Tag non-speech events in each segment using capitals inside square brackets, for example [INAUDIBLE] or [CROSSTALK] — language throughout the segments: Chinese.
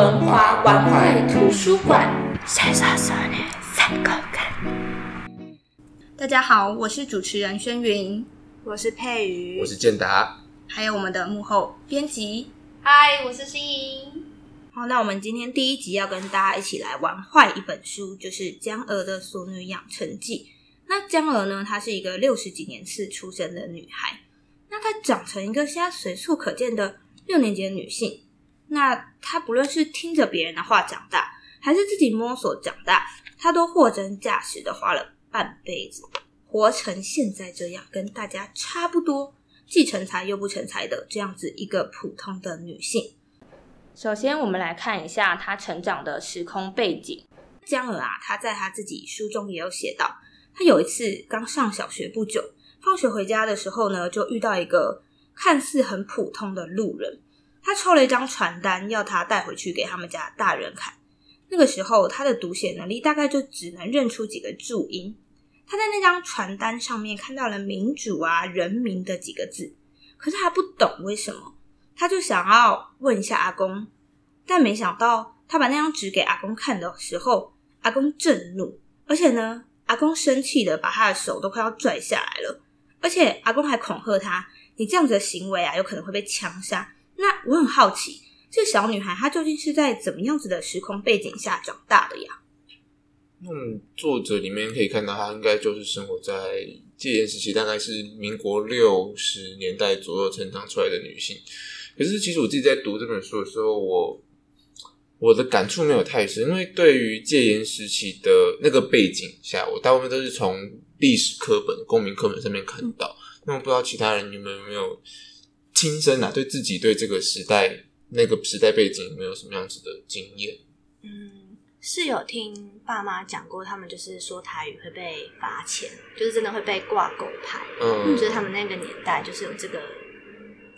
文华晚会图书馆。大家好，我是主持人轩云，我是佩瑜，我是建达，还有我们的幕后编辑。嗨，我是心莹。好，那我们今天第一集要跟大家一起来玩坏一本书，就是江娥的《俗女养成记》。那江娥呢，她是一个六十几年次出生的女孩，那她长成一个现在随处可见的六年级的女性。那她不论是听着别人的话长大，还是自己摸索长大，她都货真价实的花了半辈子，活成现在这样，跟大家差不多，既成才又不成才的这样子一个普通的女性。首先，我们来看一下她成长的时空背景。江娥啊，她在她自己书中也有写到，她有一次刚上小学不久，放学回家的时候呢，就遇到一个看似很普通的路人。他抽了一张传单，要他带回去给他们家大人看。那个时候，他的读写能力大概就只能认出几个注音。他在那张传单上面看到了“民主”啊、“人民”的几个字，可是他不懂为什么，他就想要问一下阿公。但没想到，他把那张纸给阿公看的时候，阿公震怒，而且呢，阿公生气的把他的手都快要拽下来了，而且阿公还恐吓他：“你这样子的行为啊，有可能会被枪杀。”那我很好奇，这小女孩她究竟是在怎么样子的时空背景下长大的呀？嗯，作者里面可以看到，她应该就是生活在戒严时期，大概是民国六十年代左右成长出来的女性。可是，其实我自己在读这本书的时候，我我的感触没有太深，因为对于戒严时期的那个背景下，我大部分都是从历史课本、公民课本上面看到。那我不知道其他人有没有没有。亲身啊，对自己对这个时代那个时代背景有没有什么样子的经验？嗯，是有听爸妈讲过，他们就是说台语会被罚钱，就是真的会被挂狗牌。嗯，就是他们那个年代就是有这个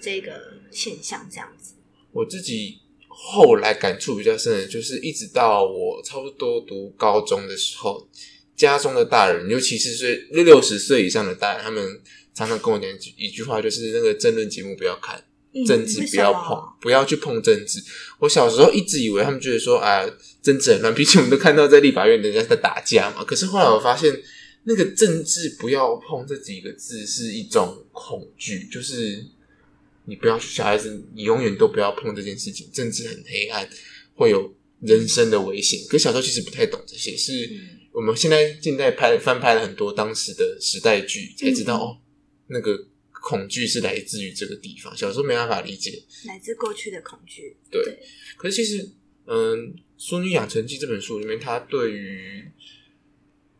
这个现象这样子。我自己后来感触比较深的，就是一直到我差不多读高中的时候，家中的大人，尤其是是六十岁以上的大人，他们。常常跟我讲一句话，就是那个争论节目不要看，政治不要碰，不要去碰政治。我小时候一直以为他们觉得说，啊，政治很乱，毕竟我们都看到在立法院人家在打架嘛。可是后来我发现，那个政治不要碰这几个字是一种恐惧，就是你不要去小孩子，你永远都不要碰这件事情。政治很黑暗，会有人生的危险。可小时候其实不太懂这些，是我们现在近代拍翻拍了很多当时的时代剧，才知道哦。那个恐惧是来自于这个地方，小时候没办法理解，来自过去的恐惧。对，可是其实，嗯，《淑女养成记》这本书里面，它对于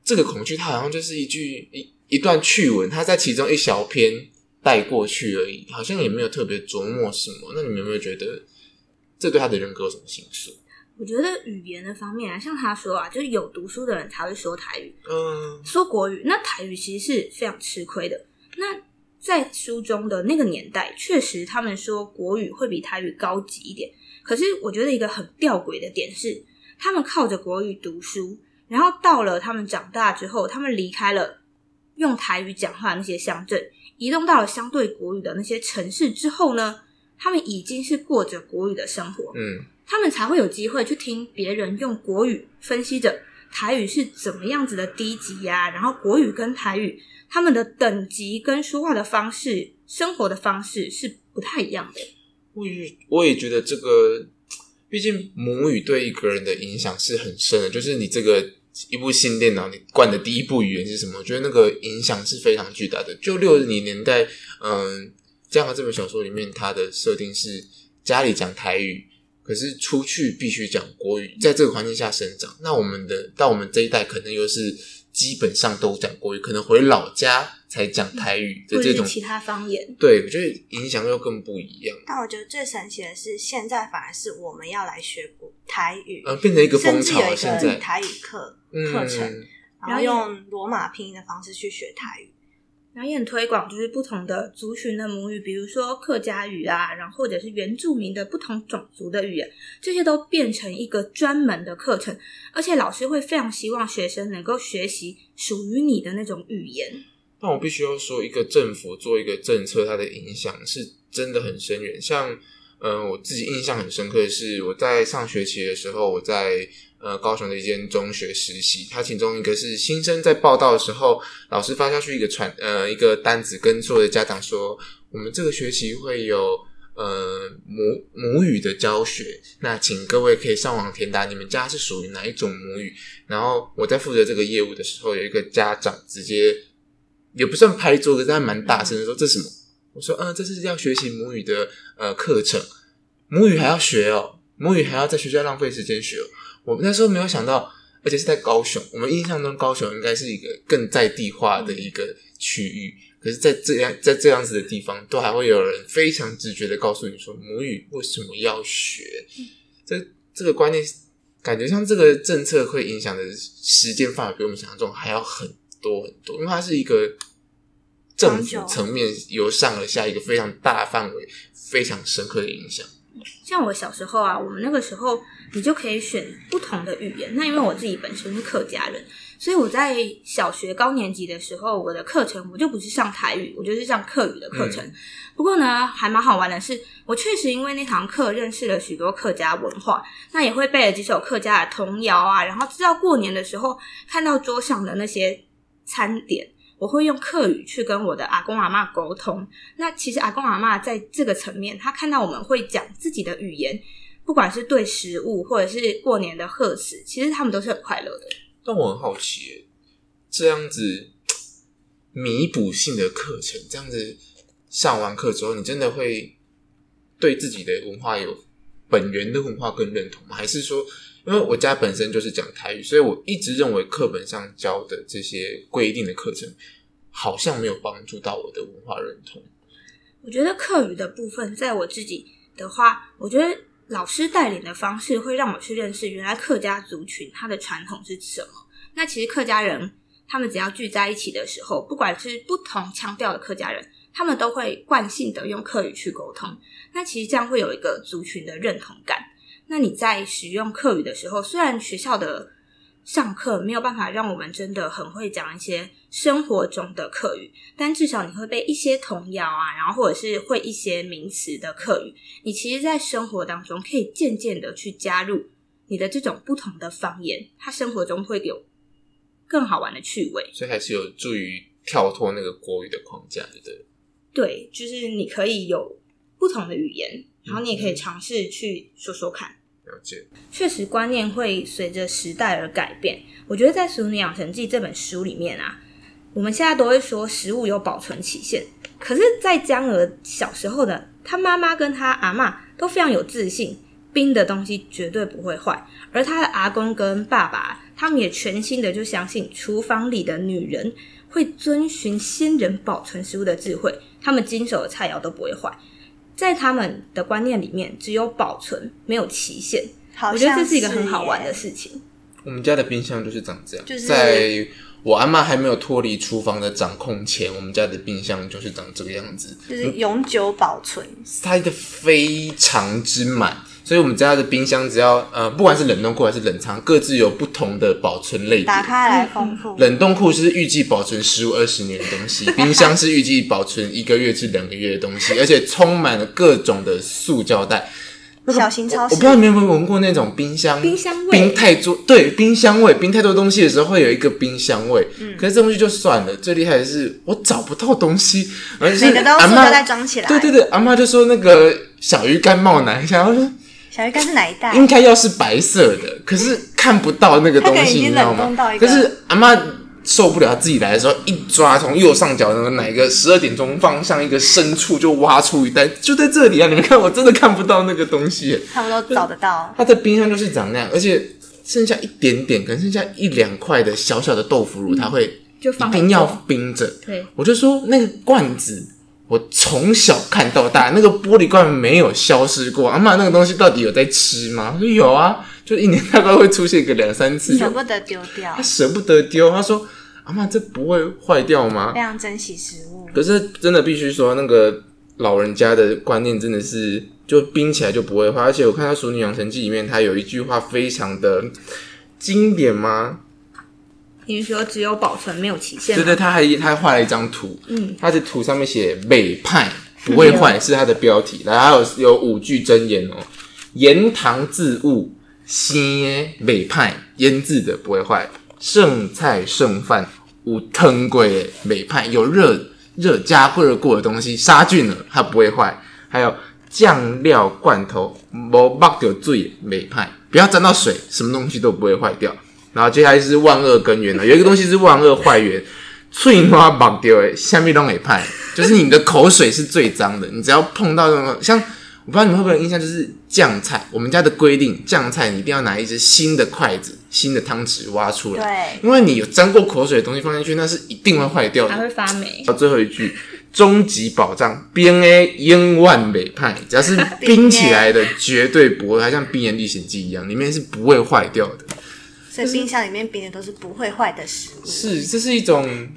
这个恐惧，它好像就是一句一一段趣闻，它在其中一小篇带过去而已，好像也没有特别琢磨什么。那你们有没有觉得这对他的人格有什么心思？我觉得语言的方面啊，像他说啊，就是有读书的人才会说台语，嗯，说国语，那台语其实是非常吃亏的。那在书中的那个年代，确实他们说国语会比台语高级一点。可是我觉得一个很吊诡的点是，他们靠着国语读书，然后到了他们长大之后，他们离开了用台语讲话那些乡镇，移动到了相对国语的那些城市之后呢，他们已经是过着国语的生活。嗯，他们才会有机会去听别人用国语分析着台语是怎么样子的低级呀，然后国语跟台语。他们的等级跟说话的方式、生活的方式是不太一样的。我也我也觉得这个，毕竟母语对一个人的影响是很深的。就是你这个一部新电脑，你灌的第一部语言是什么？我觉得那个影响是非常巨大的。就六零年代，嗯，这样的这本小说里面，它的设定是家里讲台语，可是出去必须讲国语，在这个环境下生长。那我们的到我们这一代，可能又是。基本上都讲国语，可能回老家才讲台语的这种其他方言。对，我觉得影响又更不一样。但我觉得最神奇的是，现在反而是我们要来学国台语，呃，变成一个风潮。现在台语课课程，然后用罗马拼音的方式去学台语。然后也很推广，就是不同的族群的母语，比如说客家语啊，然后或者是原住民的不同种族的语言，这些都变成一个专门的课程，而且老师会非常希望学生能够学习属于你的那种语言。但我必须要说，一个政府做一个政策，它的影响是真的很深远。像嗯，我自己印象很深刻的是，我在上学期的时候，我在呃高雄的一间中学实习，他其中一个是新生在报道的时候，老师发下去一个传呃一个单子，跟所有的家长说，我们这个学期会有呃母母语的教学，那请各位可以上网填答，你们家是属于哪一种母语？然后我在负责这个业务的时候，有一个家长直接也不算拍桌子，但蛮大声的说：“这是什么？”我说：“嗯，这是要学习母语的呃课程，母语还要学哦，母语还要在学校浪费时间学。”我们那时候没有想到，而且是在高雄。我们印象中高雄应该是一个更在地化的一个区域，可是，在这样在这样子的地方，都还会有人非常直觉的告诉你说，母语为什么要学？这这个观念，感觉像这个政策会影响的时间范围比我们想象中还要很多很多，因为它是一个政府层面由上而下一个非常大范围、非常深刻的影响。像我小时候啊，我们那个时候你就可以选不同的语言。那因为我自己本身是客家人，所以我在小学高年级的时候，我的课程我就不是上台语，我就是上客语的课程。不过呢，还蛮好玩的是，我确实因为那堂课认识了许多客家文化，那也会背了几首客家的童谣啊，然后知道过年的时候看到桌上的那些餐点。我会用客语去跟我的阿公阿妈沟通。那其实阿公阿妈在这个层面，他看到我们会讲自己的语言，不管是对食物或者是过年的贺词，其实他们都是很快乐的。但我很好奇，这样子弥补性的课程，这样子上完课之后，你真的会对自己的文化有本源的文化更认同吗？还是说，因为我家本身就是讲台语，所以我一直认为课本上教的这些规定的课程。好像没有帮助到我的文化认同。我觉得课语的部分，在我自己的话，我觉得老师带领的方式会让我去认识原来客家族群它的传统是什么。那其实客家人他们只要聚在一起的时候，不管是不同腔调的客家人，他们都会惯性的用客语去沟通。那其实这样会有一个族群的认同感。那你在使用课语的时候，虽然学校的上课没有办法让我们真的很会讲一些生活中的课语，但至少你会背一些童谣啊，然后或者是会一些名词的课语。你其实，在生活当中可以渐渐的去加入你的这种不同的方言，它生活中会有更好玩的趣味。所以还是有助于跳脱那个国语的框架，对不对？对，就是你可以有不同的语言，然后你也可以尝试去说说看。了解，确实观念会随着时代而改变。我觉得在《熟女养成记》这本书里面啊，我们现在都会说食物有保存期限，可是，在江娥小时候的，她妈妈跟她阿妈都非常有自信，冰的东西绝对不会坏。而她的阿公跟爸爸，他们也全心的就相信厨房里的女人会遵循先人保存食物的智慧，他们经手的菜肴都不会坏。在他们的观念里面，只有保存，没有期限。我觉得这是一个很好玩的事情。我们家的冰箱就是长这样。就是在我阿妈还没有脱离厨房的掌控前，我们家的冰箱就是长这个样子，就是永久保存，塞的非常之满。所以，我们家的冰箱只要呃，不管是冷冻库还是冷藏，各自有不同的保存类别。打开来丰富。冷冻库是预计保存十五二十年的东西，[LAUGHS] 冰箱是预计保存一个月至两个月的东西，而且充满了各种的塑胶袋。小型超市。我不知道你有没有闻过那种冰箱，冰箱味，冰太多，对，冰箱味，冰太多东西的时候会有一个冰箱味。嗯。可是这东西就算了，最厉害的是我找不到东西，而且阿妈再装起来。对对对，阿妈就说那个小鱼干冒奶，想要说。小鱼干是哪一袋？应该要是白色的，可是看不到那个东西，你知道吗？可是阿妈受不了，自己来的时候一抓，从右上角那个哪个十二点钟方向一个深处就挖出一袋，就在这里啊！你们看，我真的看不到那个东西。他们都找得到。它的冰箱就是长那样，而且剩下一点点，可能剩下一两块的小小的豆腐乳，它会就一定要冰着。对，我就说那个罐子。我从小看到大，那个玻璃罐没有消失过。阿妈，那个东西到底有在吃吗？说有啊，就一年大概会出现个两三次。舍不得丢掉，他舍不得丢。他说：“阿妈，这不会坏掉吗？”非常珍惜食物。可是真的必须说，那个老人家的观念真的是，就冰起来就不会坏。而且我看他《熟女养成记》里面，他有一句话非常的经典吗？你说只有保存没有期限？对对，他还他还画了一张图，嗯，他的图上面写美派不会坏是他的标题。然后有有五句真言哦：言堂自物，鲜美派腌制的不会坏；剩菜剩饭，无腾鬼美派有热热加热过的东西杀菌了，它不会坏。还有酱料罐头，无爆掉最美派，不要沾到水，什么东西都不会坏掉。然后接下来是万恶根源了，有一个东西是万恶坏源，翠花绑掉诶，下面都没派，就是你的口水是最脏的，你只要碰到那种像，我不知道你们会不会有印象，就是酱菜，我们家的规定，酱菜你一定要拿一只新的筷子、新的汤匙挖出来，对，因为你有沾过口水的东西放进去，那是一定会坏掉的，还会发霉。到最后一句，终极保障，冰 A 英万美派，只要是冰起来的，绝对不会，它像《冰原历险记》一样，里面是不会坏掉的。所以冰箱里面冰的都是不会坏的食物。是，这是一种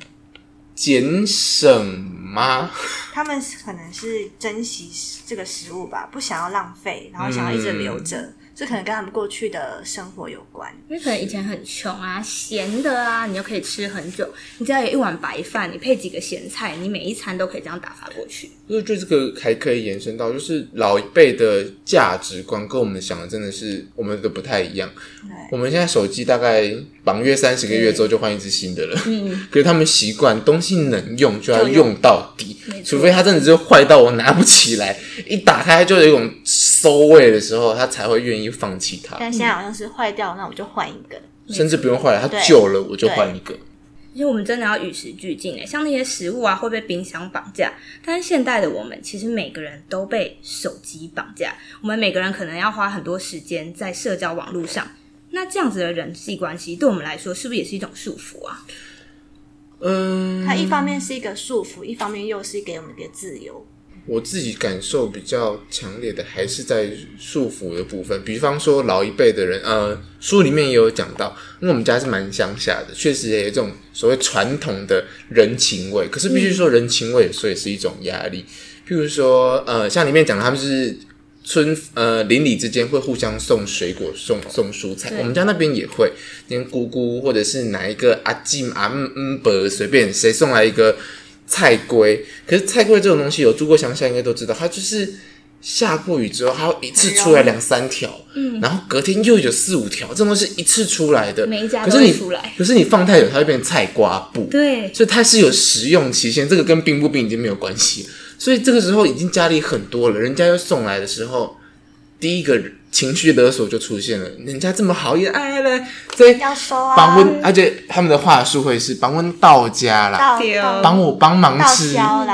节省吗？他们可能是珍惜这个食物吧，不想要浪费，然后想要一直留着。这可能跟他们过去的生活有关，因为可能以前很穷啊，咸的啊，你又可以吃很久。你只要有一碗白饭，你配几个咸菜，你每一餐都可以这样打发过去。我觉得这个还可以延伸到，就是老一辈的价值观跟我们想的真的是我们的不太一样。我们现在手机大概绑约三十个月之后就换一只新的了，嗯，[LAUGHS] 可是他们习惯东西能用就要用到底，除非它真的是坏到我拿不起来，一打开就有一种馊味的时候，他才会愿意放弃它。但现在好像是坏掉，那我就换一个，甚至不用坏了，它旧了我就换一个。其实我们真的要与时俱进诶，像那些食物啊会被冰箱绑架，但是现代的我们其实每个人都被手机绑架，我们每个人可能要花很多时间在社交网络上。那这样子的人际关系，对我们来说是不是也是一种束缚啊？嗯，它一方面是一个束缚，一方面又是给我们一个自由。我自己感受比较强烈的还是在束缚的部分，比方说老一辈的人，呃，书里面也有讲到，因为我们家是蛮乡下的，确实也有这种所谓传统的人情味。可是必须说人情味，所以是一种压力。譬如说，呃，像里面讲，他们是村呃邻里之间会互相送水果、送送蔬菜，我们家那边也会，连姑姑或者是哪一个阿进阿嗯嗯伯，随便谁送来一个。菜龟，可是菜龟这种东西，有住过乡下应该都知道，它就是下过雨之后，它一次出来两三条，嗯，然后隔天又有四五条，这种东西一次出来的，每一家都出来。可是你放太久，它会变成菜瓜布，对，所以它是有食用期限，这个跟冰不冰已经没有关系。所以这个时候已经家里很多了，人家又送来的时候，第一个。情绪勒索就出现了，人家这么好意，哎来，这要收啊，帮温，而且他们的话术会是帮温到家啦，帮我帮忙吃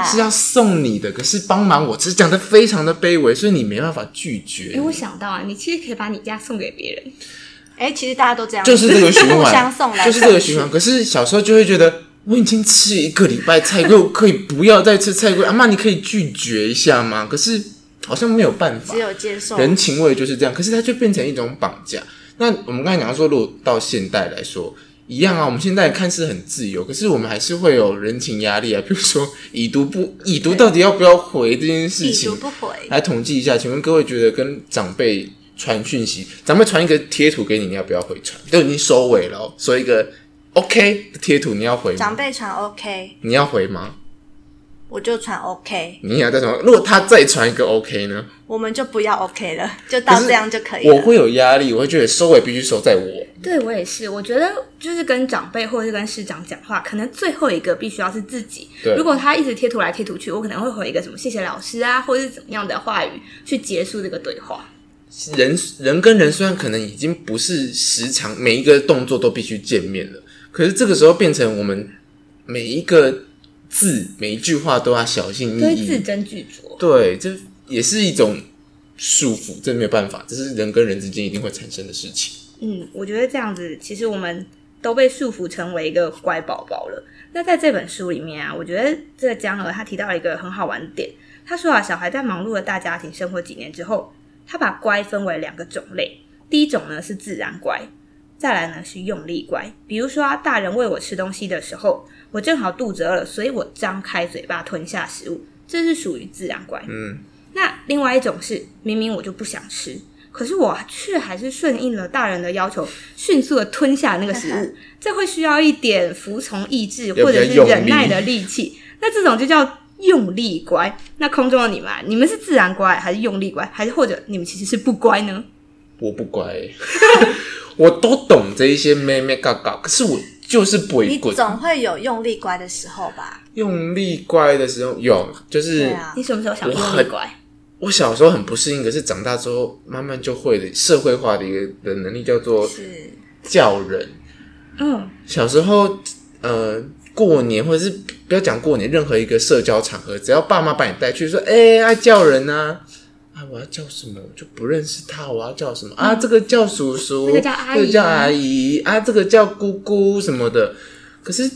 是要送你的，可是帮忙我吃讲的非常的卑微，所以你没办法拒绝。哎，我想到啊，你其实可以把你家送给别人。哎，其实大家都这样，就是这个循环，互相送来，就是这个循环。可是小时候就会觉得，我已经吃一个礼拜菜龟，可以不要再吃菜龟，[LAUGHS] 阿妈你可以拒绝一下吗？可是。好像没有办法，只有接受人情味就是这样。可是它就变成一种绑架。那我们刚才讲说，如果到现代来说，一样啊。我们现在看似很自由，可是我们还是会有人情压力啊。比如说 [LAUGHS] 已读不已读，到底要不要回这件事情？已读不回，来统计一下。请问各位觉得跟长辈传讯息，长辈传一个贴图给你，你要不要回传？都已经收尾了，说一个 OK 的贴图，你要回吗？长辈传 OK，你要回吗？我就传 OK，你要再传。如果他再传一个 OK 呢？我们就不要 OK 了，就到这样就可以。我会有压力，我会觉得收尾必须收在我。对我也是，我觉得就是跟长辈或者是跟师长讲话，可能最后一个必须要是自己。如果他一直贴图来贴图去，我可能会回一个什么谢谢老师啊，或者是怎么样的话语去结束这个对话。人人跟人虽然可能已经不是时常每一个动作都必须见面了，可是这个时候变成我们每一个。字每一句话都要小心翼翼，字斟句酌。对，这也是一种束缚，这没有办法，这是人跟人之间一定会产生的事情。嗯，我觉得这样子，其实我们都被束缚成为一个乖宝宝了。那在这本书里面啊，我觉得这个江娥他提到了一个很好玩的点，他说啊，小孩在忙碌的大家庭生活几年之后，他把乖分为两个种类，第一种呢是自然乖，再来呢是用力乖。比如说啊，大人喂我吃东西的时候。我正好肚子饿了，所以我张开嘴巴吞下食物，这是属于自然乖。嗯，那另外一种是明明我就不想吃，可是我却还是顺应了大人的要求，迅速的吞下那个食物，[LAUGHS] 这会需要一点服从意志或者是忍耐的力气。那这种就叫用力乖。那空中的你们，你们是自然乖还是用力乖，还是或者你们其实是不乖呢？我不乖，[LAUGHS] 我都懂这一些咩咩嘎嘎，可是我就是不会你滚。总会有用力乖的时候吧？用力乖的时候有，就是你什么时候想我用力很乖？我小时候很不适应，可是长大之后慢慢就会的社会化的一个的能力叫做是叫人。嗯，小时候，呃，过年或者是不要讲过年，任何一个社交场合，只要爸妈把你带去，说，哎、爱叫人啊，啊，我要叫什么？我就不认识他，我要叫什么啊？这个叫叔叔，那个叫阿姨这个叫阿姨啊，这个叫姑姑什么的。可是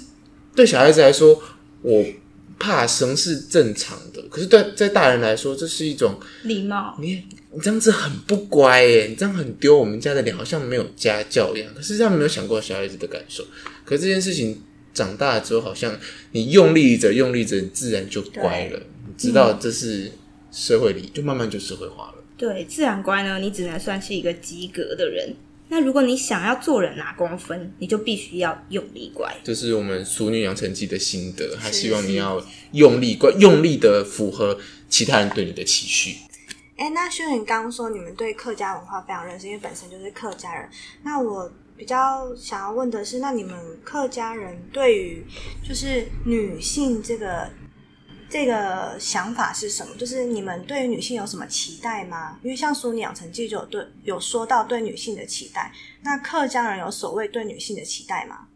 对小孩子来说，我怕生是正常的，可是对在大人来说，这是一种礼貌。你你这样子很不乖耶，你这样很丢我们家的脸，好像没有家教一样。可是他们没有想过小孩子的感受。可是这件事情长大了之后，好像你用力着用力着，你自然就乖了。你知道这是社会里，就慢慢就社会化了。对，自然乖呢，你只能算是一个及格的人。那如果你想要做人拿公分，你就必须要用力乖。这是我们《淑女养成记》的心得，他希望你要用力乖，用力的符合其他人对你的期许。哎，那轩宇刚刚说你们对客家文化非常认识，因为本身就是客家人。那我比较想要问的是，那你们客家人对于就是女性这个这个想法是什么？就是你们对于女性有什么期待吗？因为像《淑女养成记》就有对有说到对女性的期待，那客家人有所谓对女性的期待吗？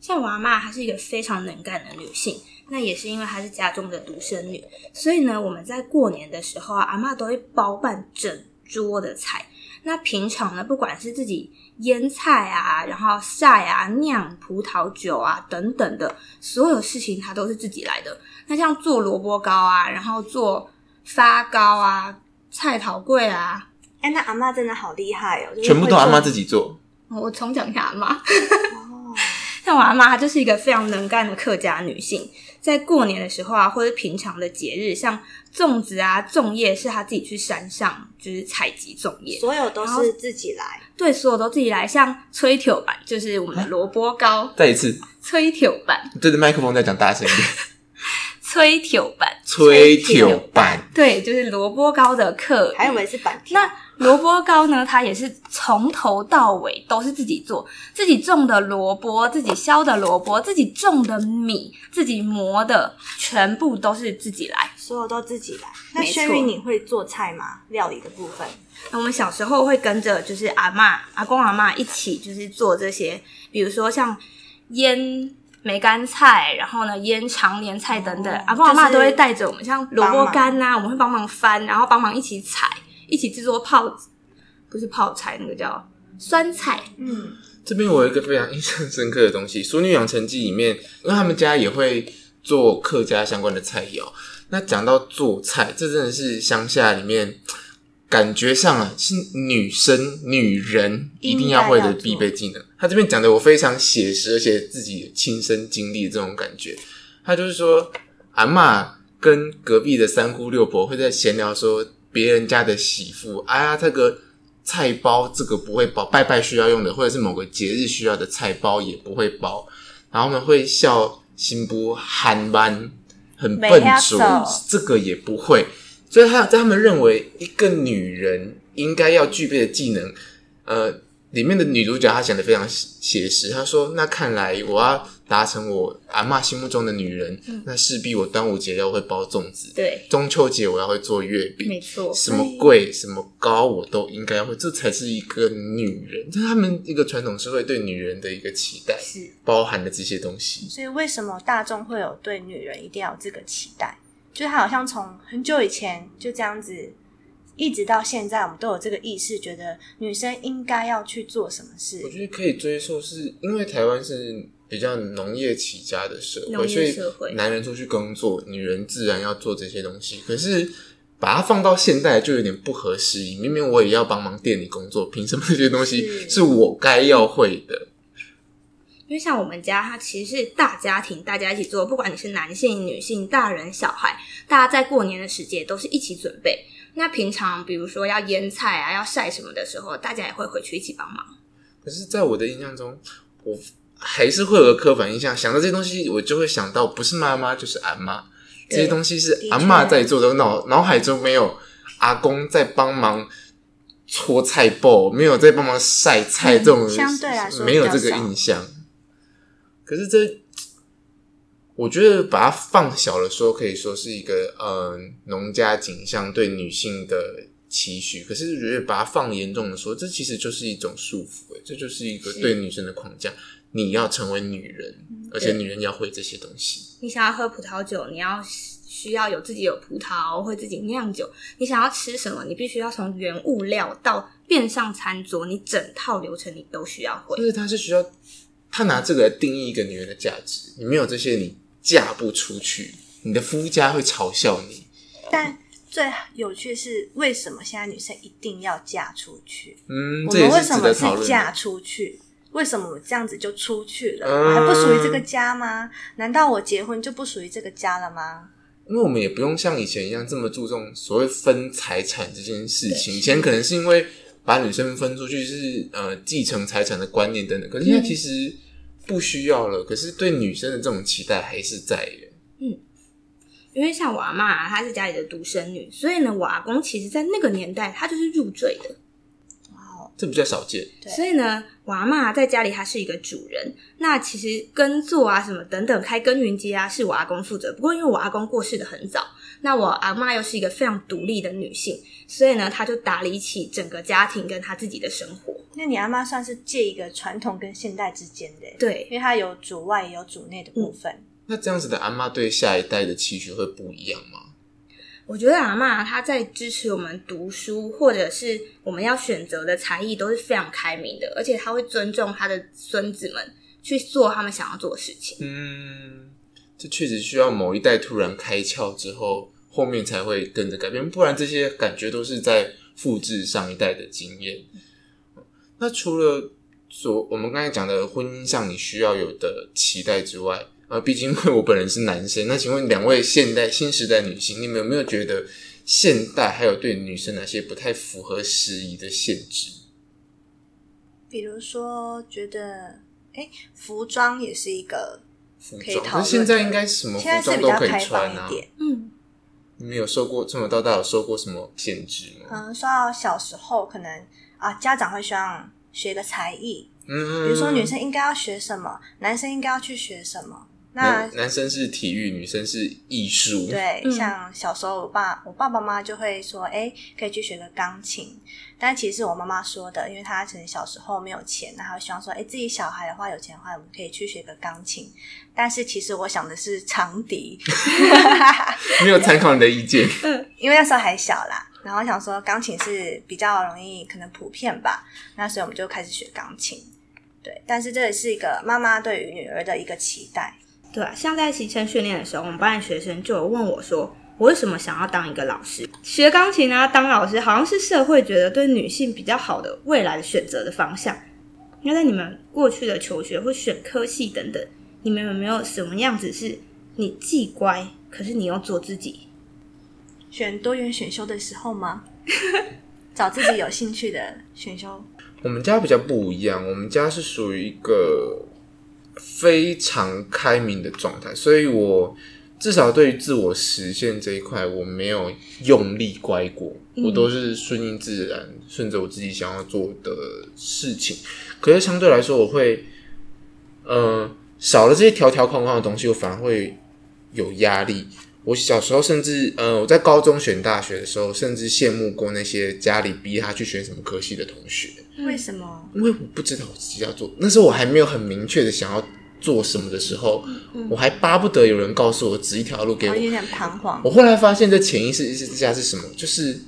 像我阿妈，她是一个非常能干的女性，那也是因为她是家中的独生女，所以呢，我们在过年的时候啊，阿妈都会包办整桌的菜。那平常呢，不管是自己腌菜啊，然后晒啊、酿葡萄酒啊等等的所有事情，她都是自己来的。那像做萝卜糕啊，然后做发糕啊、菜头粿啊，哎，那阿妈真的好厉害哦，就是全部都阿妈自己做，我重讲一下阿妈。哦，[LAUGHS] 像我阿妈，她就是一个非常能干的客家女性，在过年的时候啊，或者平常的节日，像粽子啊、粽叶，是他自己去山上就是采集粽叶，所有都是自己来。对，所有都自己来。像吹条板，就是我们的萝卜糕，再一次吹条板，对着麦克风再讲大声一点，[LAUGHS] 吹条板，吹条板。对，就是萝卜糕的客语。还以为是板条。那萝卜糕呢？它也是从头到尾都是自己做，自己种的萝卜，自己削的萝卜，自己种的米，自己磨的，全部都是自己来。所有都自己来。那轩宇，你会做菜吗？料理的部分，那我们小时候会跟着就是阿嬷、阿公、阿嬷一起，就是做这些，比如说像腌梅干菜，然后呢腌长年菜等等。哦阿公阿嬷就是都会带着我们，像萝卜干呐、我们会帮忙翻，然后帮忙一起采，一起制作泡，不是泡菜，那个叫酸菜。嗯，这边我有一个非常印象深刻的东西，《淑女养成记》里面，因为他们家也会做客家相关的菜肴。那讲到做菜，这真的是乡下里面感觉上啊，是女生、女人一定要会的必备技能。他这边讲的我非常写实，而且自己亲身经历的这种感觉。他就是说，阿妈跟隔壁的三姑六婆会在闲聊说，别人家的媳妇，哎呀，这个菜包这个不会包，拜拜需要用的，或者是某个节日需要的菜包也不会包，然后他们会笑新不憨班，很笨拙走，这个也不会。所以他在他们认为，一个女人应该要具备的技能，呃，里面的女主角她讲的非常写实。她说：“那看来我要达成我阿妈心目中的女人，那势必我端午节要会包粽子，对，中秋节我要会做月饼，没错。什么贵什么高我都应该要会，这才是一个女人。这是他们一个传统社会对女人的一个期待，是包含的这些东西。所以为什么大众会有对女人一定要有这个期待？就是他好像从很久以前就这样子，一直到现在，我们都有这个意识，觉得女生应该要去做什么事我。觉得可以追溯，是因为台湾是比较农业起家的社农会，所以男人出去工作，女人自然要做这些东西。可是把它放到现代，就有点不合时宜。明明我也要帮忙店里工作，凭什么这些东西是是我该要会的？因为像我们家，它其实是大家庭，大家一起做，不管你是男性、女性、大人、小孩，大家在过年的时节都是一起准备。那平常比如说要腌菜啊、要晒什么的时候，大家也会回去一起帮忙。可是，在我的印象中，我还是会有个刻板印象，想到这些东西，我就会想到不是妈妈就是阿妈。这些东西是阿妈在做的，脑脑海中没有阿公在帮忙搓菜包，没有在帮忙晒菜这种，相对来说没有这个印象。可是这，我觉得把它放小了说，可以说是一个嗯农家景象对女性的期许。可是，觉得把它放严重的说，这其实就是一种束缚，这就是一个对女生的框架。你要成为女人，而且女人要会这些东西。你想要喝葡萄酒，你要需要有自己有葡萄，会自己酿酒。你想要吃什么，你必须要从原物料到变上餐桌，你整套流程你都需要会。就是他是需要他拿这个来定义一个女人的价值。你没有这些，你嫁不出去，你的夫家会嘲笑你。但最有趣是，为什么现在女生一定要嫁出去？嗯，我们为什么是嫁出去？为什么我这样子就出去了？还不属于这个家吗？难道我结婚就不属于这个家了吗？因为我们也不用像以前一样这么注重所谓分财产这件事情。以前可能是因为把女生分出去是呃继承财产的观念等等，可是现在其实不需要了。可是对女生的这种期待还是在的。嗯，因为像我阿妈，她是家里的独生女，所以呢，我阿公其实在那个年代他就是入赘的。这比较少见，所以呢，我阿妈在家里她是一个主人。那其实耕作啊什么等等，开耕耘机啊，是我阿公负责。不过因为我阿公过世的很早，那我阿妈又是一个非常独立的女性，所以呢，她就打理起整个家庭跟她自己的生活。那你阿妈算是借一个传统跟现代之间的，对，因为她有主外也有主内的部分。那这样子的阿妈对下一代的期许会不一样吗？我觉得阿妈她在支持我们读书，或者是我们要选择的才艺都是非常开明的，而且她会尊重她的孙子们去做他们想要做的事情。嗯，这确实需要某一代突然开窍之后，后面才会跟着改变，不然这些感觉都是在复制上一代的经验。那除了所我们刚才讲的婚姻上你需要有的期待之外，啊，毕竟因为我本人是男生，那请问两位现代新时代女性，你们有没有觉得现代还有对女生哪些不太符合时宜的限制？比如说，觉得哎，服装也是一个服装，那现在应该什么服装都可以穿啊？嗯，你们有受过从小到大有受过什么限制吗？嗯，说到小时候，可能啊，家长会希望学个才艺，嗯，比如说女生应该要学什么，男生应该要去学什么。那男生是体育，女生是艺术。对，像小时候，我爸我爸爸妈妈就会说：“哎，可以去学个钢琴。”但其实是我妈妈说的，因为她可能小时候没有钱，然后希望说：“哎，自己小孩的话有钱的话，我们可以去学个钢琴。”但是其实我想的是长笛，[LAUGHS] 没有参考你的意见。嗯，因为那时候还小啦，然后想说钢琴是比较容易，可能普遍吧。那所以我们就开始学钢琴。对，但是这也是一个妈妈对于女儿的一个期待。对啊，像在骑乘训练的时候，我们班的学生就有问我说：“我为什么想要当一个老师？学钢琴啊，当老师好像是社会觉得对女性比较好的未来的选择的方向。那在你们过去的求学或选科系等等，你们有没有什么样子是你既乖，可是你又做自己？选多元选修的时候吗？[LAUGHS] 找自己有兴趣的选修？我们家比较不一样，我们家是属于一个。非常开明的状态，所以我至少对于自我实现这一块，我没有用力乖过，我都是顺应自然，顺着我自己想要做的事情。可是相对来说，我会，呃，少了这些条条框框的东西，我反而会有压力。我小时候甚至，呃，我在高中选大学的时候，甚至羡慕过那些家里逼他去选什么科系的同学。为什么？因为我不知道我自己要做。那时候我还没有很明确的想要做什么的时候，我还巴不得有人告诉我指一条路给我。有点彷徨。我后来发现，这潜意识之下是什么？就是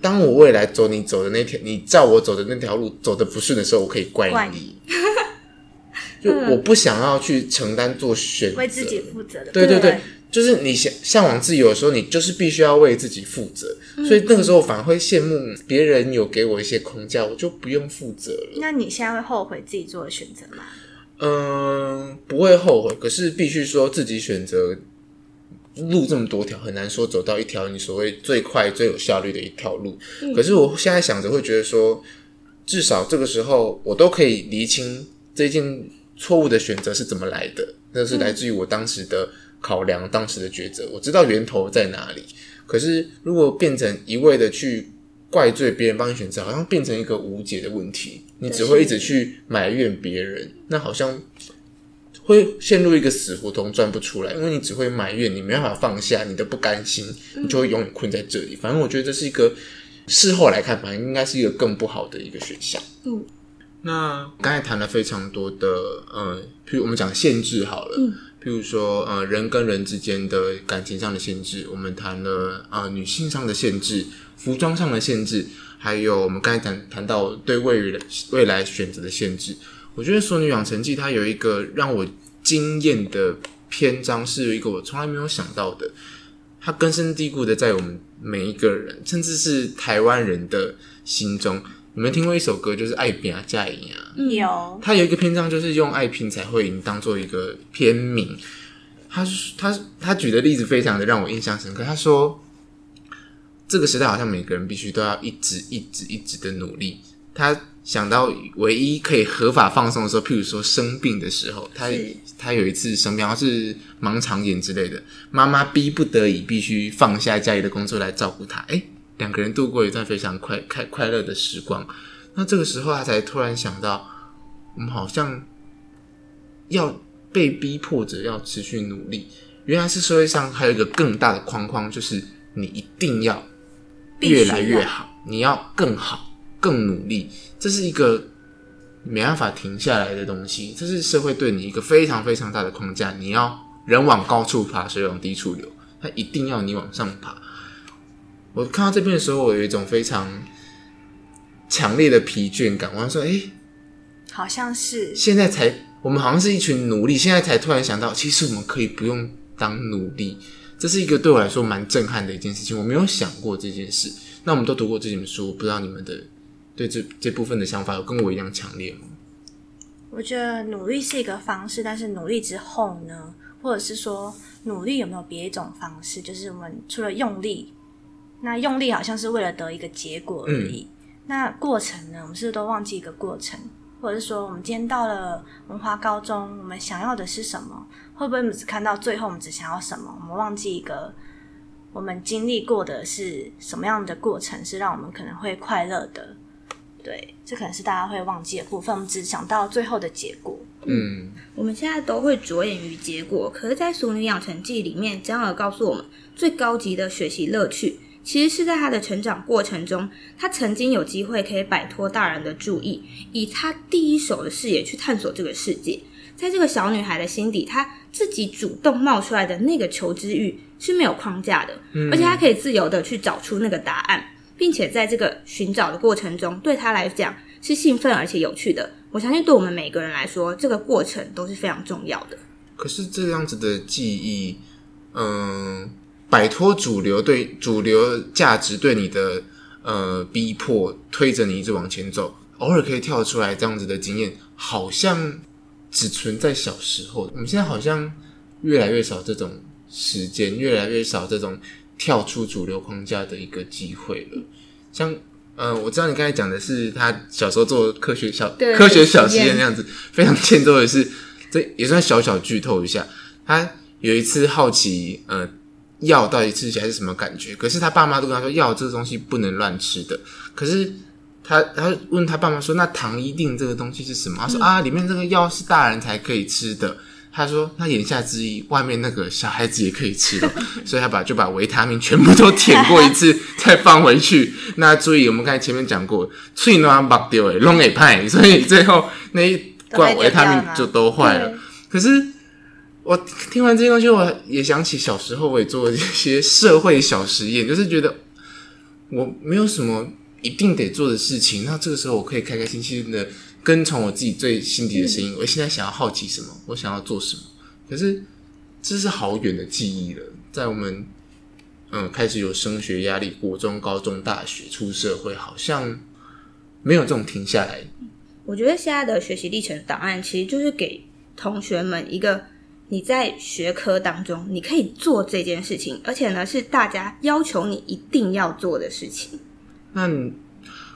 当我未来走你走的那条，你照我走的那条路走的不顺的时候，我可以怪你。就我不想要去承担做选择，为自己负责的。对对对。就是你向向往自由的时候，你就是必须要为自己负责，所以那个时候反而会羡慕别人有给我一些框架，我就不用负责了。那你现在会后悔自己做的选择吗？嗯，不会后悔，可是必须说自己选择路这么多条，很难说走到一条你所谓最快最有效率的一条路。可是我现在想着会觉得说，至少这个时候我都可以厘清这件错误的选择是怎么来的，那是来自于我当时的。考量当时的抉择，我知道源头在哪里。可是如果变成一味的去怪罪别人帮你选择，好像变成一个无解的问题，你只会一直去埋怨别人，那好像会陷入一个死胡同，转不出来。因为你只会埋怨，你没办法放下，你的不甘心，你就会永远困在这里。反正我觉得这是一个事后来看，反正应该是一个更不好的一个选项。嗯。那刚才谈了非常多的，呃，譬如我们讲限制好了，嗯，譬如说，呃，人跟人之间的感情上的限制，我们谈了啊，女性上的限制，服装上的限制，还有我们刚才谈谈到对未来未来选择的限制。我觉得《说女养成记》它有一个让我惊艳的篇章，是一个我从来没有想到的，它根深蒂固的在我们每一个人，甚至是台湾人的心中。你们听过一首歌，就是《爱拼才赢》啊？有。他有一个篇章，就是用“爱拼才会赢”当做一个片名。他他他举的例子非常的让我印象深刻。他说，这个时代好像每个人必须都要一直一直一直的努力。他想到唯一可以合法放松的时候，譬如说生病的时候，他他有一次生病，好像是盲肠炎之类的，妈妈逼不得已必须放下家里的工作来照顾他。哎。两个人度过一段非常快快快乐的时光，那这个时候他才突然想到，我们好像要被逼迫着要持续努力。原来是社会上还有一个更大的框框，就是你一定要越来越好，你要更好、更努力。这是一个没办法停下来的东西，这是社会对你一个非常非常大的框架。你要人往高处爬，水往低处流，它一定要你往上爬。我看到这边的时候，我有一种非常强烈的疲倦感。我说：“哎，好像是现在才，我们好像是一群奴隶，现在才突然想到，其实我们可以不用当奴隶。这是一个对我来说蛮震撼的一件事情。我没有想过这件事。那我们都读过这本书，不知道你们的对这这部分的想法有跟我一样强烈吗？我觉得努力是一个方式，但是努力之后呢，或者是说努力有没有别一种方式？就是我们除了用力。那用力好像是为了得一个结果而已。那过程呢？我们是不是都忘记一个过程？或者是说，我们今天到了文化高中，我们想要的是什么？会不会我们只看到最后，我们只想要什么？我们忘记一个我们经历过的是什么样的过程，是让我们可能会快乐的？对，这可能是大家会忘记的部分。我们只想到最后的结果。嗯，我们现在都会着眼于结果，可是，在《熟女养成记》里面，江儿告诉我们，最高级的学习乐趣。其实是在他的成长过程中，他曾经有机会可以摆脱大人的注意，以他第一手的视野去探索这个世界。在这个小女孩的心底，她自己主动冒出来的那个求知欲是没有框架的，而且她可以自由的去找出那个答案，并且在这个寻找的过程中，对她来讲是兴奋而且有趣的。我相信，对我们每个人来说，这个过程都是非常重要的。可是这样子的记忆，嗯。摆脱主流对主流价值对你的呃逼迫，推着你一直往前走，偶尔可以跳出来这样子的经验，好像只存在小时候。我们现在好像越来越少这种时间，越来越少这种跳出主流框架的一个机会了。像呃，我知道你刚才讲的是他小时候做科学小科学小实验那样子，非常欠揍的是，这也算小小剧透一下。他有一次好奇呃。药到底吃起来是什么感觉？可是他爸妈都跟他说，药这个东西不能乱吃的。可是他他问他爸妈说，那糖一定这个东西是什么？他说啊，里面这个药是大人才可以吃的。他说，那言下之意，外面那个小孩子也可以吃的。[LAUGHS] 所以他把就把维他命全部都舔过一次，再放回去。那注意，我们刚才前面讲过，脆暖把丢诶，弄给派，所以最后那一罐维他命就都坏了。可是。我听完这些东西，我也想起小时候我也做一些社会小实验，就是觉得我没有什么一定得做的事情，那这个时候我可以开开心心的跟从我自己最心底的声音。我现在想要好奇什么，我想要做什么，可是这是好远的记忆了。在我们嗯开始有升学压力，国中、高中、大学出社会，好像没有这种停下来。我觉得现在的学习历程档案其实就是给同学们一个。你在学科当中，你可以做这件事情，而且呢是大家要求你一定要做的事情。那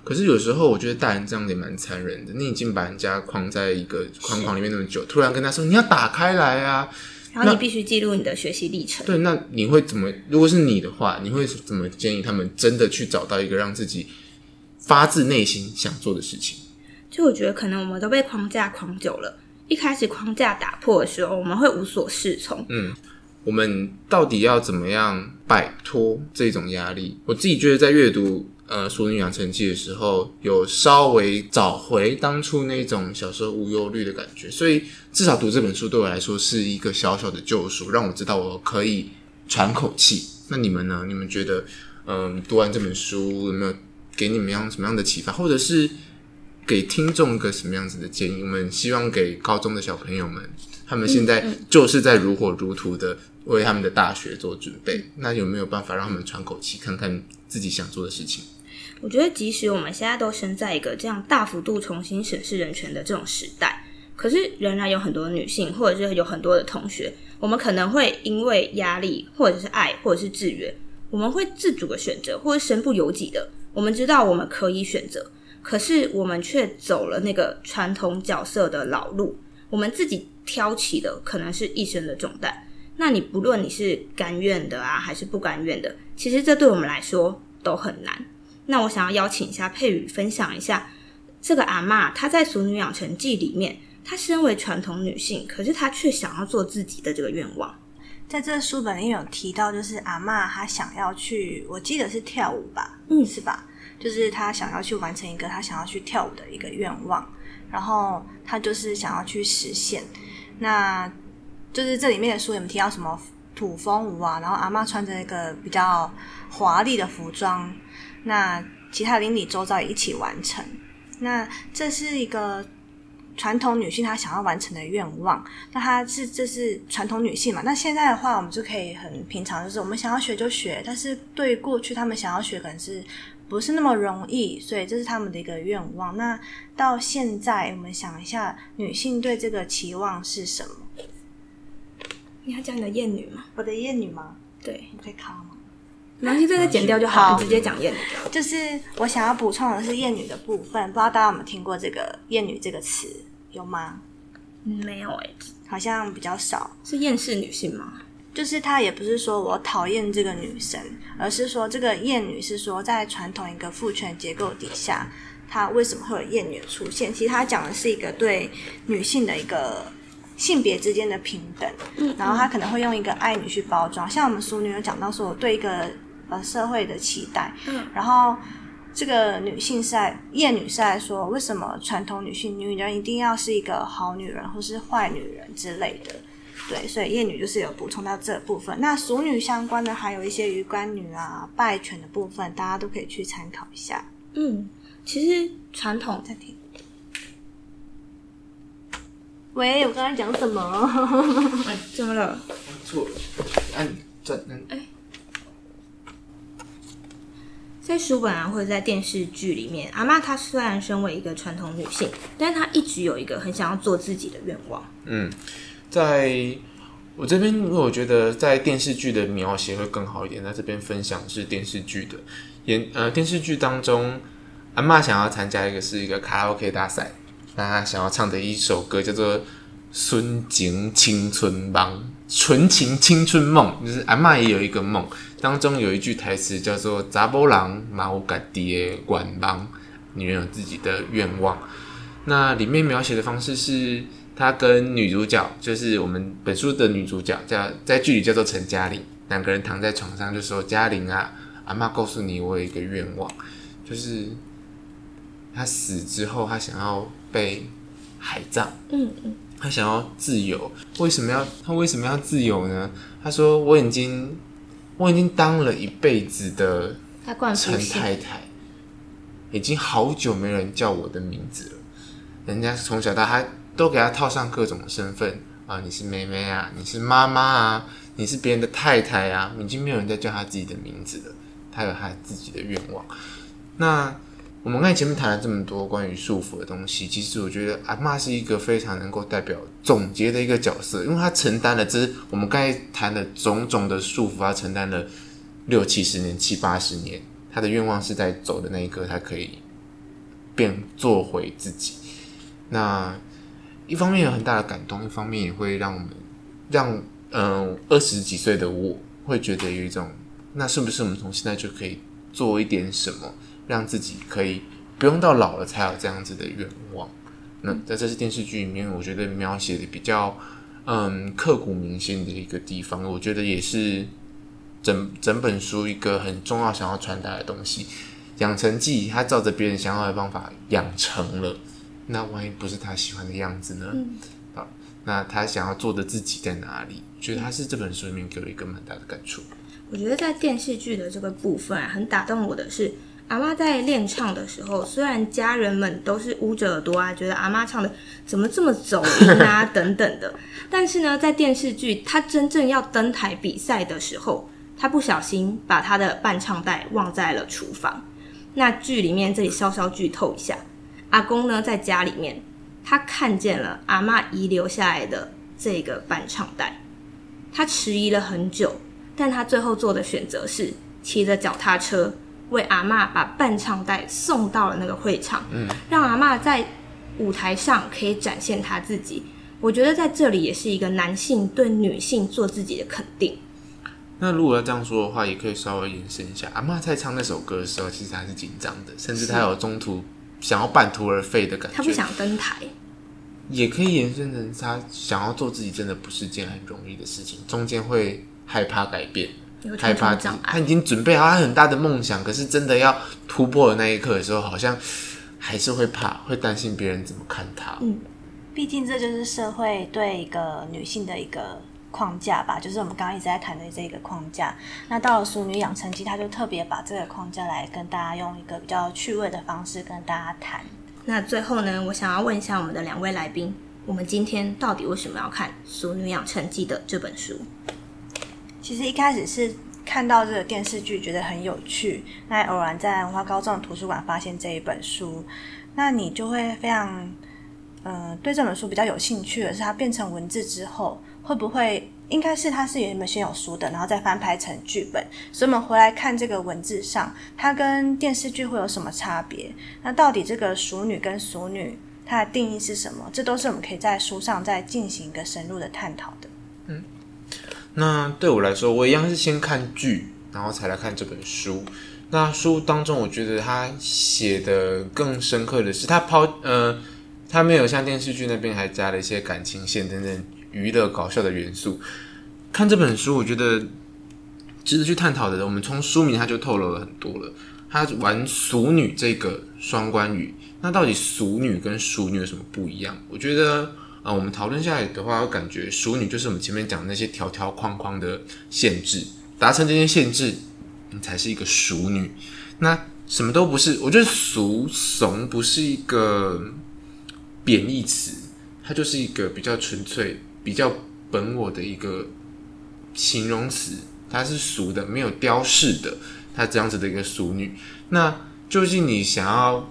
可是有时候我觉得大人这样也蛮残忍的。你已经把人家框在一个框框里面那么久，突然跟他说你要打开来啊，然后你必须记录你的学习历程。对，那你会怎么？如果是你的话，你会怎么建议他们真的去找到一个让自己发自内心想做的事情？就我觉得，可能我们都被框架框久了，一开始框架打破的时候，我们会无所适从。嗯，我们到底要怎么样摆脱这种压力？我自己觉得，在阅读。呃，淑女养成记的时候，有稍微找回当初那种小时候无忧虑的感觉，所以至少读这本书对我来说是一个小小的救赎，让我知道我可以喘口气。那你们呢？你们觉得，嗯，读完这本书有没有给你们样什么样的启发，或者是给听众一个什么样子的建议？我们希望给高中的小朋友们，他们现在就是在如火如荼的为他们的大学做准备，那有没有办法让他们喘口气，看看自己想做的事情？我觉得，即使我们现在都生在一个这样大幅度重新审视人权的这种时代，可是仍然有很多女性，或者是有很多的同学，我们可能会因为压力，或者是爱，或者是制约，我们会自主的选择，或者身不由己的。我们知道我们可以选择，可是我们却走了那个传统角色的老路，我们自己挑起的可能是一生的重担。那你不论你是甘愿的啊，还是不甘愿的，其实这对我们来说都很难。那我想要邀请一下佩宇分享一下这个阿妈，她在《俗女养成记》里面，她身为传统女性，可是她却想要做自己的这个愿望。在这书本里有提到，就是阿妈她想要去，我记得是跳舞吧，嗯，是吧？就是她想要去完成一个她想要去跳舞的一个愿望，然后她就是想要去实现。那就是这里面的书有没有提到什么土风舞啊？然后阿妈穿着一个比较华丽的服装。那其他邻里周遭也一起完成。那这是一个传统女性她想要完成的愿望。那她是这是传统女性嘛？那现在的话，我们就可以很平常，就是我们想要学就学。但是对过去他们想要学，可能是不是那么容易，所以这是他们的一个愿望。那到现在，我们想一下，女性对这个期望是什么？你要讲你的艳女吗？我的艳女吗？对，你可以卡吗？男性这个剪掉就好，直接讲艳女。就是我想要补充的是艳女的部分，不知道大家有没有听过这个艳女这个词，有吗？没有哎，好像比较少。是厌世女性吗？就是他也不是说我讨厌这个女生，而是说这个艳女是说在传统一个父权结构底下，她为什么会有艳女出现？其实她讲的是一个对女性的一个性别之间的平等。嗯，然后他可能会用一个爱女去包装，像我们淑女有讲到说，我对一个。呃，社会的期待。嗯，然后这个女性是在厌女是在说，为什么传统女性女人一定要是一个好女人或是坏女人之类的？对，所以厌女就是有补充到这部分。那熟女相关的还有一些鱼干女啊、拜犬的部分，大家都可以去参考一下。嗯，其实传统在听。喂，我刚才讲什么？[LAUGHS] 怎么了？错了，按转按。哎。在书本啊，或者在电视剧里面，阿妈她虽然身为一个传统女性，但她一直有一个很想要做自己的愿望。嗯，在我这边，因为我觉得在电视剧的描写会更好一点，在这边分享是电视剧的演呃电视剧当中，阿妈想要参加一个是一个卡拉 OK 大赛，那她想要唱的一首歌叫做《纯情青春梦》，纯情青春梦，就是阿妈也有一个梦。当中有一句台词叫做“查波郎马乌嘎爹管帮”，女人有自己的愿望。那里面描写的方式是，她跟女主角，就是我们本书的女主角，叫在剧里叫做陈嘉玲，两个人躺在床上就说：“嘉玲啊，阿妈告诉你，我有一个愿望，就是他死之后，他想要被海葬。嗯嗯，他想要自由。为什么要他为什么要自由呢？他说：我已经。”我已经当了一辈子的陈太太，已经好久没人叫我的名字了。人家从小到大都给他套上各种身份啊，你是妹妹啊，你是妈妈啊，你是别人的太太啊，已经没有人再叫他自己的名字了。他有他自己的愿望。那。我们刚才前面谈了这么多关于束缚的东西，其实我觉得阿妈是一个非常能够代表总结的一个角色，因为她承担了这我们刚才谈的种种的束缚，她承担了六七十年、七八十年，她的愿望是在走的那一刻，她可以变做回自己。那一方面有很大的感动，一方面也会让我们让嗯，二十几岁的我会觉得有一种，那是不是我们从现在就可以做一点什么，让自己可以不用到老了才有这样子的愿望？那在这次电视剧里面，我觉得描写的比较嗯刻骨铭心的一个地方，我觉得也是整整本书一个很重要想要传达的东西。养成记，他照着别人想要的方法养成了，那万一不是他喜欢的样子呢？啊，那他想要做的自己在哪里？觉得他是这本书里面给我一个蛮大的感触。我觉得在电视剧的这个部分啊，很打动我的是。阿妈在练唱的时候，虽然家人们都是捂着耳朵啊，觉得阿妈唱的怎么这么走音啊 [LAUGHS] 等等的，但是呢，在电视剧她真正要登台比赛的时候，她不小心把她的伴唱带忘在了厨房。那剧里面这里稍稍剧透一下，阿公呢在家里面，他看见了阿妈遗留下来的这个伴唱带，他迟疑了很久，但他最后做的选择是骑着脚踏车。为阿妈把伴唱带送到了那个会场，嗯，让阿妈在舞台上可以展现她自己。我觉得在这里也是一个男性对女性做自己的肯定。那如果要这样说的话，也可以稍微延伸一下。阿妈在唱那首歌的时候，其实她是紧张的，甚至她有中途想要半途而废的感觉。他不想登台，也可以延伸成他想要做自己，真的不是件很容易的事情，中间会害怕改变。害怕，他已经准备好他很大的梦想，可是真的要突破的那一刻的时候，好像还是会怕，会担心别人怎么看他。嗯，毕竟这就是社会对一个女性的一个框架吧，就是我们刚刚一直在谈的这个框架。那到了《淑女养成记》，他就特别把这个框架来跟大家用一个比较趣味的方式跟大家谈。那最后呢，我想要问一下我们的两位来宾，我们今天到底为什么要看《淑女养成记》的这本书？其实一开始是看到这个电视剧，觉得很有趣。那偶然在文化高中图书馆发现这一本书，那你就会非常，嗯，对这本书比较有兴趣的是，它变成文字之后，会不会应该是它是原本先有书的，然后再翻拍成剧本。所以我们回来看这个文字上，它跟电视剧会有什么差别？那到底这个熟女跟熟女它的定义是什么？这都是我们可以在书上再进行一个深入的探讨的。嗯。那对我来说，我一样是先看剧，然后才来看这本书。那书当中，我觉得他写的更深刻的是，他抛呃，他没有像电视剧那边还加了一些感情线等等娱乐搞笑的元素。看这本书，我觉得值得去探讨的。我们从书名他就透露了很多了。他玩俗女这个双关语，那到底俗女跟熟女有什么不一样？我觉得。啊，我们讨论下来的话，我感觉熟女就是我们前面讲那些条条框框的限制，达成这些限制，你才是一个熟女。那什么都不是，我觉得俗怂不是一个贬义词，它就是一个比较纯粹、比较本我的一个形容词。它是俗的，没有雕饰的，它这样子的一个俗女。那究竟你想要？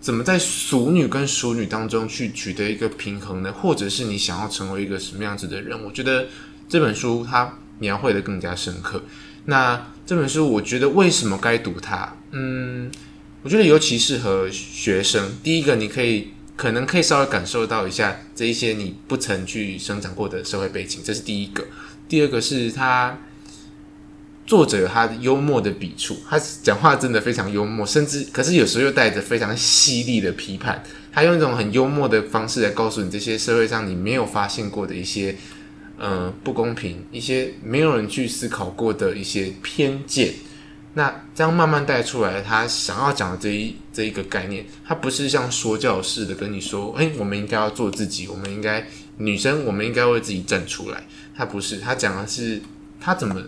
怎么在俗女跟熟女当中去取得一个平衡呢？或者是你想要成为一个什么样子的人？我觉得这本书它描绘的更加深刻。那这本书我觉得为什么该读它？嗯，我觉得尤其适合学生。第一个，你可以可能可以稍微感受到一下这一些你不曾去生长过的社会背景，这是第一个。第二个是他。作者他幽默的笔触，他讲话真的非常幽默，甚至可是有时候又带着非常犀利的批判。他用一种很幽默的方式来告诉你这些社会上你没有发现过的一些，呃，不公平，一些没有人去思考过的一些偏见。那这样慢慢带出来，他想要讲的这一这一个概念，他不是像说教似的跟你说，哎，我们应该要做自己，我们应该女生，我们应该为自己站出来。他不是，他讲的是他怎么。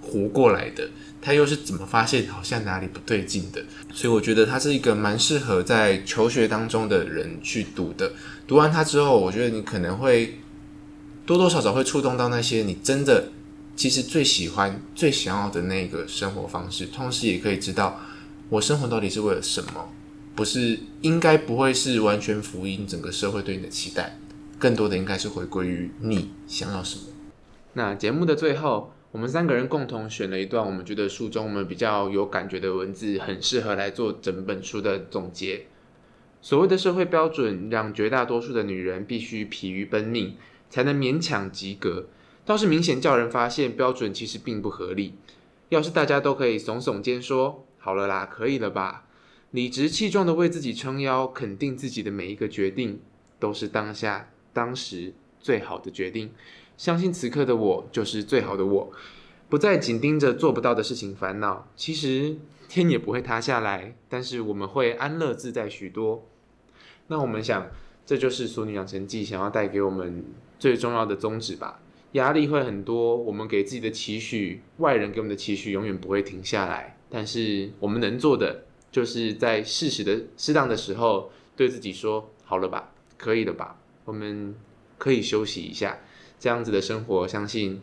活过来的，他又是怎么发现好像哪里不对劲的？所以我觉得他是一个蛮适合在求学当中的人去读的。读完它之后，我觉得你可能会多多少少会触动到那些你真的其实最喜欢、最想要的那个生活方式，同时也可以知道我生活到底是为了什么，不是应该不会是完全福音整个社会对你的期待，更多的应该是回归于你想要什么。那节目的最后。我们三个人共同选了一段我们觉得书中我们比较有感觉的文字，很适合来做整本书的总结。所谓的社会标准，让绝大多数的女人必须疲于奔命，才能勉强及格。倒是明显叫人发现标准其实并不合理。要是大家都可以耸耸肩说好了啦，可以了吧，理直气壮的为自己撑腰，肯定自己的每一个决定都是当下当时最好的决定，相信此刻的我就是最好的我，不再紧盯着做不到的事情烦恼。其实天也不会塌下来，但是我们会安乐自在许多。那我们想，这就是《俗女养成记》想要带给我们最重要的宗旨吧。压力会很多，我们给自己的期许，外人给我们的期许永远不会停下来。但是我们能做的，就是在适时的、适当的时候，对自己说：“好了吧，可以了吧，我们可以休息一下。”这样子的生活，相信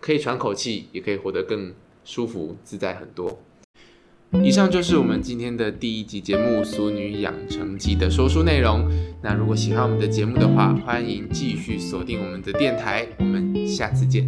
可以喘口气，也可以活得更舒服自在很多。以上就是我们今天的第一集节目《俗女养成记》的说书内容。那如果喜欢我们的节目的话，欢迎继续锁定我们的电台。我们下次见。